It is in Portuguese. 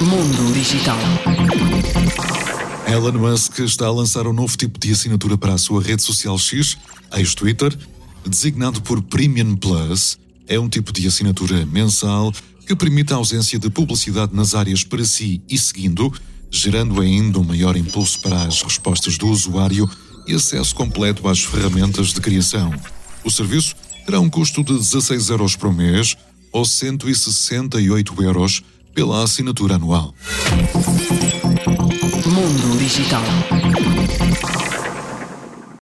Mundo Digital. Elon Musk está a lançar um novo tipo de assinatura para a sua rede social X, ex-Twitter, designado por Premium Plus. É um tipo de assinatura mensal que permite a ausência de publicidade nas áreas para si e seguindo, gerando ainda um maior impulso para as respostas do usuário e acesso completo às ferramentas de criação. O serviço terá um custo de 16 euros por mês ou 168 euros pela assinatura anual. Mundo Digital.